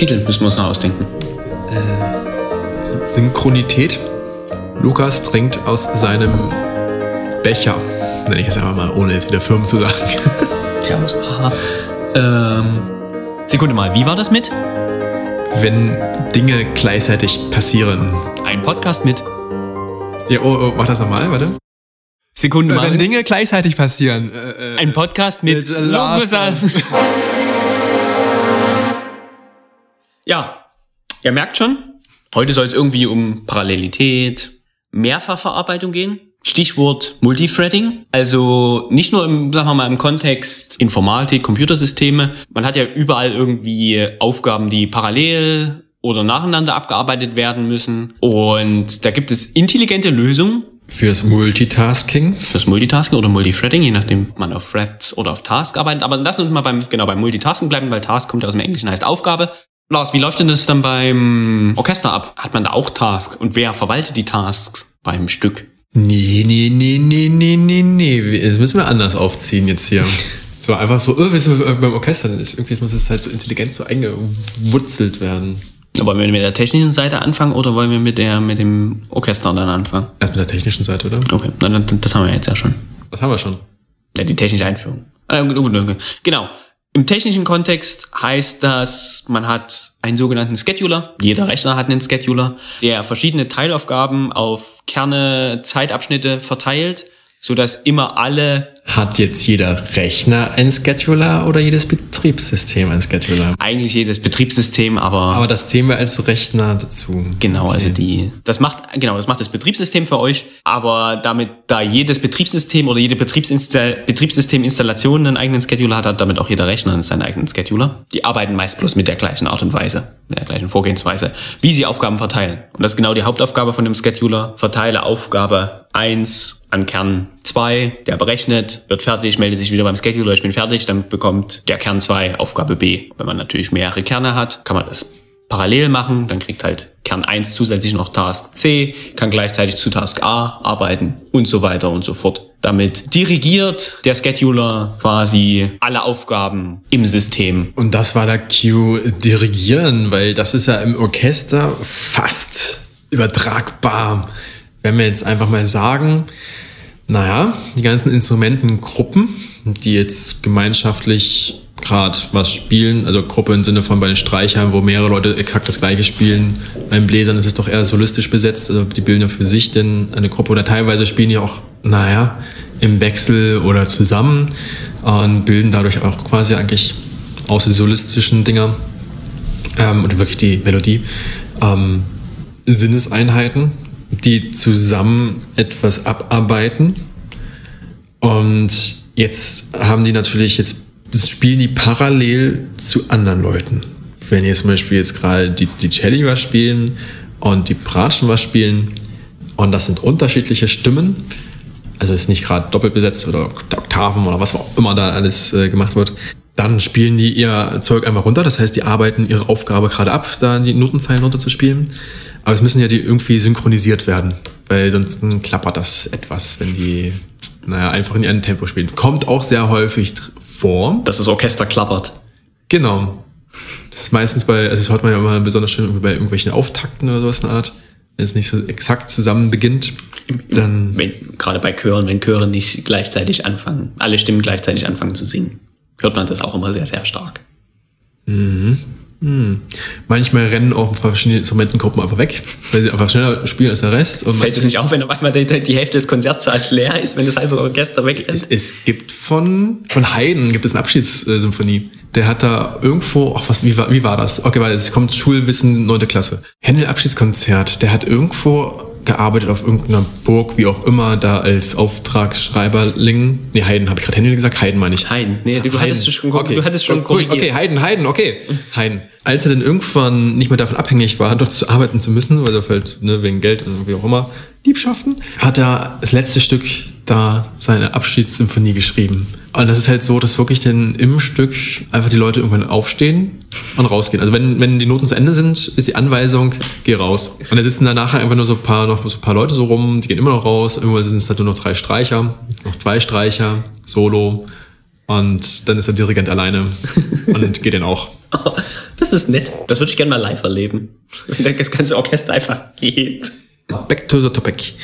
Titel müssen wir uns noch ausdenken. Synchronität. Lukas trinkt aus seinem Becher. Nenne ich es einfach mal, ohne jetzt wieder Firmen zu sagen. Thermos. Ähm, Sekunde mal, wie war das mit? Wenn Dinge gleichzeitig passieren. Ein Podcast mit. Ja, oh, oh mach das nochmal, warte. Sekunde mal. Wenn Dinge gleichzeitig passieren. Äh, äh, Ein Podcast mit Mit Lars. Lukas. Ja, ihr merkt schon, heute soll es irgendwie um Parallelität, Mehrfachverarbeitung gehen. Stichwort Multithreading. Also nicht nur im, sagen wir mal, im Kontext Informatik, Computersysteme. Man hat ja überall irgendwie Aufgaben, die parallel oder nacheinander abgearbeitet werden müssen. Und da gibt es intelligente Lösungen, fürs Multitasking. fürs Multitasking oder Multithreading, je nachdem, ob man auf Threads oder auf Task arbeitet. Aber lass uns mal beim, genau, beim Multitasking bleiben, weil Task kommt ja aus dem Englischen, heißt Aufgabe. Lars, wie läuft denn das dann beim Orchester ab? Hat man da auch Task? Und wer verwaltet die Tasks beim Stück? Nee, nee, nee, nee, nee, nee, nee. Das müssen wir anders aufziehen jetzt hier. So einfach so, oh, wie so äh, beim Orchester, dann ist irgendwie muss es halt so intelligent so eingewurzelt werden. Wollen wir mit der technischen Seite anfangen oder wollen wir mit der, mit dem Orchester dann anfangen? Erst mit der technischen Seite, oder? Okay, na, das haben wir jetzt ja schon. Das haben wir schon. Ja, die technische Einführung. Ah, gut, gut, gut. Genau. Im technischen Kontext heißt das, man hat einen sogenannten Scheduler. Jeder Rechner hat einen Scheduler, der verschiedene Teilaufgaben auf Kerne, Zeitabschnitte verteilt, so dass immer alle, Hat jetzt jeder Rechner einen Scheduler oder jedes Betriebssystem einen Scheduler? eigentlich jedes Betriebssystem, aber, Aber das zählen wir als Rechner dazu. Genau, also die, das macht, genau, das macht das Betriebssystem für euch, aber damit da jedes Betriebssystem oder jede Betriebsinstall Betriebssysteminstallation einen eigenen Scheduler hat, hat damit auch jeder Rechner seinen eigenen Scheduler. Die arbeiten meist bloß mit der gleichen Art und Weise, mit der gleichen Vorgehensweise, wie sie Aufgaben verteilen. Und das ist genau die Hauptaufgabe von dem Scheduler. Verteile Aufgabe 1 an Kern 2, der berechnet, wird fertig, meldet sich wieder beim Scheduler, ich bin fertig, dann bekommt der Kern 2 Aufgabe B. Wenn man natürlich mehrere Kerne hat, kann man das parallel machen, dann kriegt halt Kern 1 zusätzlich noch Task C, kann gleichzeitig zu Task A arbeiten und so weiter und so fort. Damit dirigiert der Scheduler quasi alle Aufgaben im System. Und das war der Cue dirigieren, weil das ist ja im Orchester fast übertragbar. Wenn wir jetzt einfach mal sagen, naja, die ganzen Instrumentengruppen, die jetzt gemeinschaftlich gerade was spielen, also Gruppe im Sinne von bei den Streichern, wo mehrere Leute exakt das gleiche spielen. Beim Bläsern ist es doch eher solistisch besetzt, also die bilden ja für sich denn eine Gruppe oder teilweise spielen die auch, naja, im Wechsel oder zusammen und bilden dadurch auch quasi eigentlich aus den solistischen Dinger ähm, oder wirklich die Melodie ähm, Sinneseinheiten, die zusammen etwas abarbeiten. Und jetzt haben die natürlich jetzt spielen die parallel zu anderen Leuten. Wenn jetzt zum Beispiel jetzt gerade die, die Celli was spielen und die Bratschen was spielen und das sind unterschiedliche Stimmen, also ist nicht gerade doppelt besetzt oder Oktaven oder was auch immer da alles äh, gemacht wird, dann spielen die ihr Zeug einfach runter. Das heißt, die arbeiten ihre Aufgabe gerade ab, da die Notenzeilen runterzuspielen. Aber es müssen ja die irgendwie synchronisiert werden, weil sonst klappert das etwas, wenn die, naja, einfach in ihrem Tempo spielen. Kommt auch sehr häufig vor. Dass das Orchester klappert. Genau. Das ist meistens bei, also das hört man ja immer besonders schön irgendwie bei irgendwelchen Auftakten oder sowas in der Art. Wenn es nicht so exakt zusammen beginnt, dann Wenn, gerade bei Chören, wenn Chöre nicht gleichzeitig anfangen, alle Stimmen gleichzeitig anfangen zu singen, hört man das auch immer sehr, sehr stark. manchmal rennen auch verschiedene Instrumentengruppen einfach weg, weil sie einfach schneller spielen als der Rest. Und Fällt es nicht auf, wenn auf einmal die, die Hälfte des Konzertsaals leer ist, wenn das halbe Orchester wegrennt? Es, es gibt von, von Haydn gibt es eine Abschiedssymphonie. Der hat da irgendwo, ach was, wie war, wie war das? Okay, weil es kommt Schulwissen, neunte Klasse. Händel Abschiedskonzert, der hat irgendwo gearbeitet auf irgendeiner Burg, wie auch immer, da als Auftragsschreiberling. Nee, Haydn, habe ich gerade Händel gesagt? Haydn meine ich. Haydn. Nee, du, Haydn. hattest schon, okay. du hattest schon Gut, korrigiert. Okay, Haydn, Haydn, okay. Haydn. Als er dann irgendwann nicht mehr davon abhängig war, dort zu arbeiten zu müssen, weil er halt ne, wegen Geld und wie auch immer Liebschaften, hat er das letzte Stück da seine Abschiedssymphonie geschrieben. Und das ist halt so, dass wirklich dann im Stück einfach die Leute irgendwann aufstehen und rausgehen. Also wenn, wenn die Noten zu Ende sind, ist die Anweisung, geh raus. Und da sitzen da nachher einfach nur so ein paar, noch so ein paar Leute so rum, die gehen immer noch raus. Irgendwann sind es halt nur noch drei Streicher, noch zwei Streicher, Solo. Und dann ist der Dirigent alleine und geht dann auch. das ist nett. Das würde ich gerne mal live erleben. Wenn das ganze Orchester einfach geht. Back to the topic.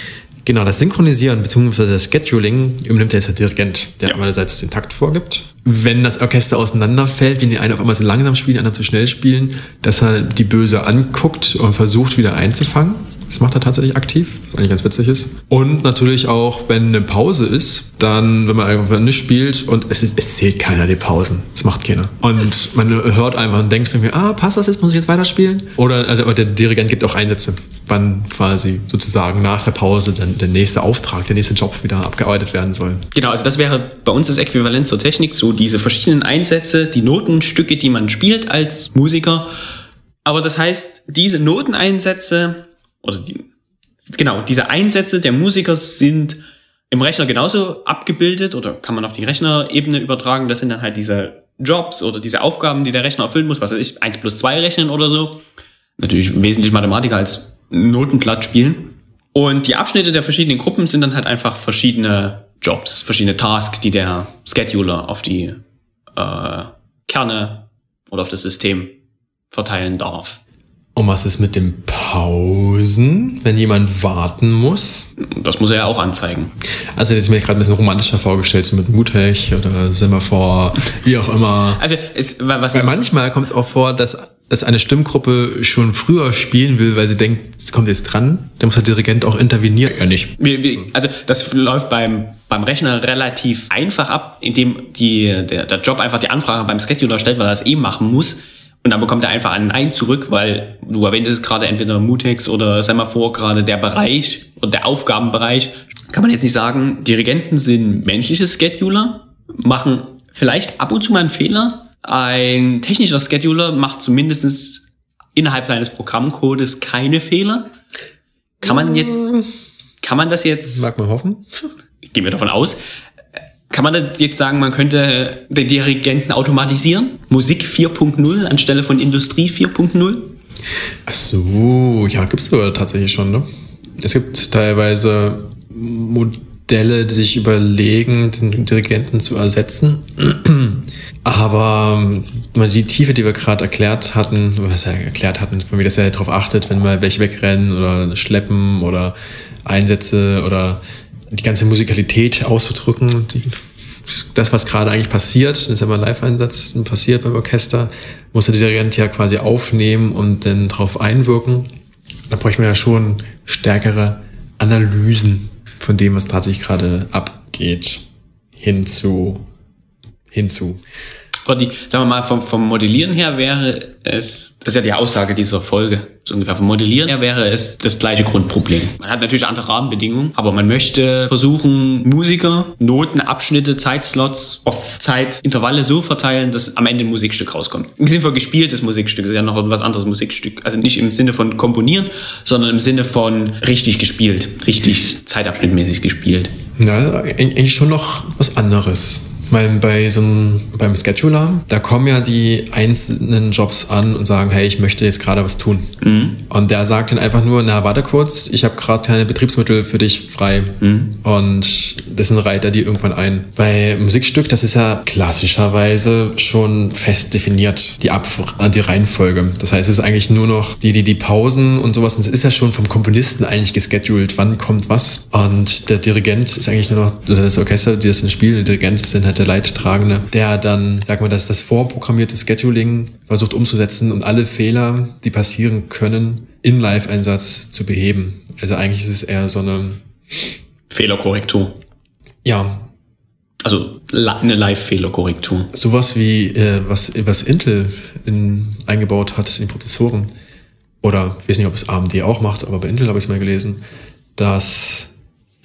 Genau, das Synchronisieren bzw. das Scheduling übernimmt jetzt der Dirigent, der ja. einerseits den Takt vorgibt. Wenn das Orchester auseinanderfällt, wenn die einen auf einmal so langsam spielen, die anderen zu schnell spielen, dass er die Böse anguckt und versucht wieder einzufangen. Das macht er tatsächlich aktiv, was eigentlich ganz witzig ist. Und natürlich auch, wenn eine Pause ist, dann, wenn man einfach nicht spielt und es, ist, es zählt keiner die Pausen. Das macht keiner. Und man hört einfach und denkt mir, ah, passt das jetzt, muss ich jetzt weiterspielen? Oder also der Dirigent gibt auch Einsätze, wann quasi sozusagen nach der Pause dann der nächste Auftrag, der nächste Job wieder abgearbeitet werden soll. Genau, also das wäre bei uns das Äquivalent zur Technik, so diese verschiedenen Einsätze, die Notenstücke, die man spielt als Musiker. Aber das heißt, diese Noteneinsätze oder die, genau, diese Einsätze der Musiker sind im Rechner genauso abgebildet oder kann man auf die Rechnerebene übertragen. Das sind dann halt diese Jobs oder diese Aufgaben, die der Rechner erfüllen muss, was weiß ich, eins plus zwei rechnen oder so. Natürlich wesentlich Mathematiker als Notenblatt spielen. Und die Abschnitte der verschiedenen Gruppen sind dann halt einfach verschiedene Jobs, verschiedene Tasks, die der Scheduler auf die äh, Kerne oder auf das System verteilen darf. Und was ist mit den Pausen, wenn jemand warten muss? Das muss er ja auch anzeigen. Also das ist mir gerade ein bisschen romantischer vorgestellt, so mit Mutech oder Semaphore, wie auch immer. Also es, was weil manchmal kommt es auch vor, dass, dass eine Stimmgruppe schon früher spielen will, weil sie denkt, es kommt jetzt dran. Dann muss der Dirigent auch intervenieren. Ja nicht. Also das läuft beim beim Rechner relativ einfach ab, indem die, der, der Job einfach die Anfrage beim Scheduler stellt, weil er es eh machen muss und dann bekommt er einfach ein Nein zurück, weil du erwähntest gerade entweder Mutex oder Semaphore gerade der Bereich oder der Aufgabenbereich. Kann man jetzt nicht sagen, Dirigenten sind menschliche Scheduler, machen vielleicht ab und zu mal einen Fehler. Ein technischer Scheduler macht zumindest innerhalb seines Programmcodes keine Fehler. Kann man jetzt, kann man das jetzt? Mag man hoffen. Gehen wir davon aus. Kann man jetzt sagen, man könnte den Dirigenten automatisieren? Musik 4.0 anstelle von Industrie 4.0? Ach so, ja, gibt es aber tatsächlich schon. Ne? Es gibt teilweise Modelle, die sich überlegen, den Dirigenten zu ersetzen. Aber die Tiefe, die wir gerade erklärt hatten, was wir erklärt hatten, von mir, dass er darauf achtet, wenn mal welche wegrennen oder schleppen oder Einsätze oder die ganze Musikalität auszudrücken, die, das, was gerade eigentlich passiert, das ist ja mal ein Live-Einsatz passiert beim Orchester, muss der Dirigent ja quasi aufnehmen und dann drauf einwirken. Da bräuchten wir ja schon stärkere Analysen von dem, was tatsächlich gerade abgeht, hinzu, hinzu. Aber die, sagen wir mal, vom, vom Modellieren her wäre es, das ist ja die Aussage dieser Folge, so ungefähr vom Modellieren her wäre es das gleiche Grundproblem. Man hat natürlich andere Rahmenbedingungen, aber man möchte versuchen, Musiker, Noten, Abschnitte, Zeitslots auf Zeitintervalle so verteilen, dass am Ende ein Musikstück rauskommt. Im Sinne von gespieltes Musikstück, ist ja noch ein was anderes Musikstück. Also nicht im Sinne von komponieren, sondern im Sinne von richtig gespielt, richtig zeitabschnittmäßig gespielt. Ja, eigentlich schon noch was anderes. Weil bei so einem, beim Scheduler, da kommen ja die einzelnen Jobs an und sagen, hey, ich möchte jetzt gerade was tun. Mhm. Und der sagt dann einfach nur, na, warte kurz, ich habe gerade keine Betriebsmittel für dich frei. Mhm. Und dessen Reiter die irgendwann ein. Bei Musikstück, das ist ja klassischerweise schon fest definiert, die, Ab die Reihenfolge. Das heißt, es ist eigentlich nur noch die, die, die Pausen und sowas. das ist ja schon vom Komponisten eigentlich gescheduled, wann kommt was. Und der Dirigent ist eigentlich nur noch, das Orchester, die das dann spielen, der Dirigent ist dann halt der Leidtragende, der dann, sag mal, das, das vorprogrammierte Scheduling versucht umzusetzen und alle Fehler, die passieren können, in Live-Einsatz zu beheben. Also eigentlich ist es eher so eine Fehlerkorrektur. Ja. Also eine Live-Fehlerkorrektur. Sowas wie äh, was, was Intel in, eingebaut hat in Prozessoren. Oder ich weiß nicht, ob es AMD auch macht, aber bei Intel habe ich es mal gelesen, dass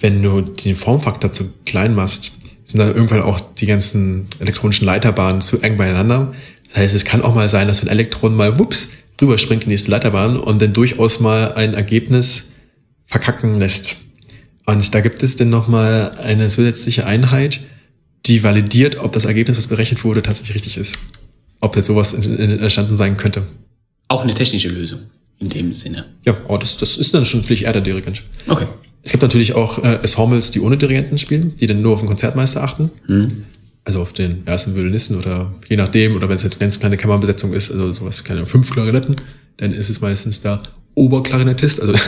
wenn du den Formfaktor zu klein machst, sind dann irgendwann auch die ganzen elektronischen Leiterbahnen zu eng beieinander. Das heißt, es kann auch mal sein, dass ein Elektron mal wups rüberspringt in die nächste Leiterbahn und dann durchaus mal ein Ergebnis verkacken lässt. Und da gibt es dann nochmal eine zusätzliche Einheit, die validiert, ob das Ergebnis, was berechnet wurde, tatsächlich richtig ist. Ob jetzt sowas entstanden sein könnte. Auch eine technische Lösung in dem Sinne. Ja, aber das, das ist dann schon vielleicht eher der Dirigent. Okay. Es gibt natürlich auch äh, Ensembles, die ohne Dirigenten spielen, die dann nur auf den Konzertmeister achten. Mhm. also auf den ersten Violinisten oder je nachdem, oder wenn es eine ganz kleine Kammerbesetzung ist, also sowas, keine fünf Klarinetten, dann ist es meistens der Oberklarinettist, also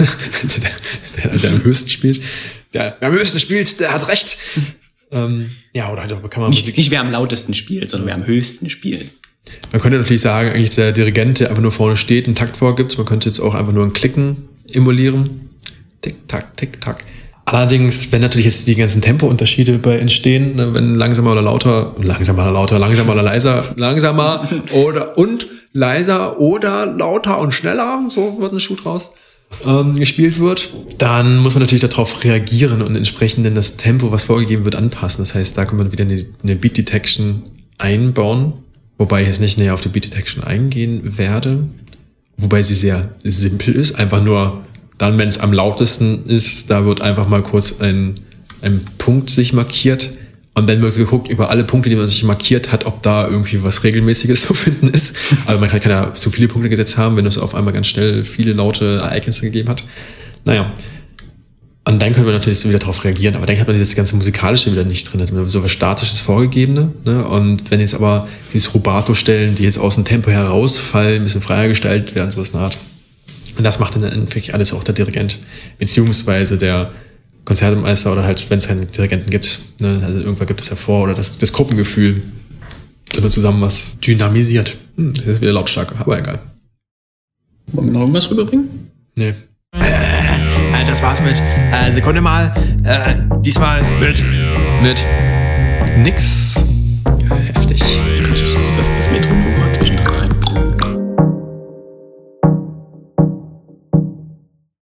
der, der, der am höchsten spielt. Der, der am höchsten spielt, der hat recht. Ähm, ja, oder halt Kammermusik. Nicht, nicht wer am lautesten spielt, sondern wer am höchsten spielt. Man könnte natürlich sagen, eigentlich der Dirigent, der einfach nur vorne steht, einen Takt vorgibt. Man könnte jetzt auch einfach nur ein Klicken emulieren. Tick, tack, tick, tack. Allerdings, wenn natürlich jetzt die ganzen Tempounterschiede bei entstehen, ne, wenn langsamer oder lauter, langsamer oder lauter, langsamer oder leiser, langsamer oder und leiser oder lauter und schneller, so wird ein Schuh draus, ähm, gespielt wird, dann muss man natürlich darauf reagieren und entsprechend in das Tempo, was vorgegeben wird, anpassen. Das heißt, da kann man wieder eine, eine Beat Detection einbauen, wobei ich jetzt nicht näher auf die Beat Detection eingehen werde, wobei sie sehr simpel ist, einfach nur dann, wenn es am lautesten ist, da wird einfach mal kurz ein, ein Punkt sich markiert. Und dann wird geguckt über alle Punkte, die man sich markiert hat, ob da irgendwie was Regelmäßiges zu finden ist. Aber man kann, ja zu viele Punkte gesetzt haben, wenn es auf einmal ganz schnell viele laute Ereignisse gegeben hat. Naja. Und dann können wir natürlich so wieder darauf reagieren. Aber dann hat man dieses ganze Musikalische wieder nicht drin. Also so was Statisches Vorgegebene. Ne? Und wenn jetzt aber diese Rubato-Stellen, die jetzt aus dem Tempo herausfallen, ein bisschen freier gestaltet werden, sowas naht, und das macht dann wirklich alles auch der Dirigent, beziehungsweise der Konzertmeister oder halt, wenn es keinen Dirigenten gibt. Ne? Also irgendwann gibt es hervor oder das, das Gruppengefühl, immer zusammen was dynamisiert. Hm, das ist wieder lautstark, aber egal. Wollen wir noch irgendwas rüberbringen? Nee. Äh, äh, das war's mit äh, Sekunde mal. Äh, diesmal mit mit nix. Heftig. Das, das, das Metro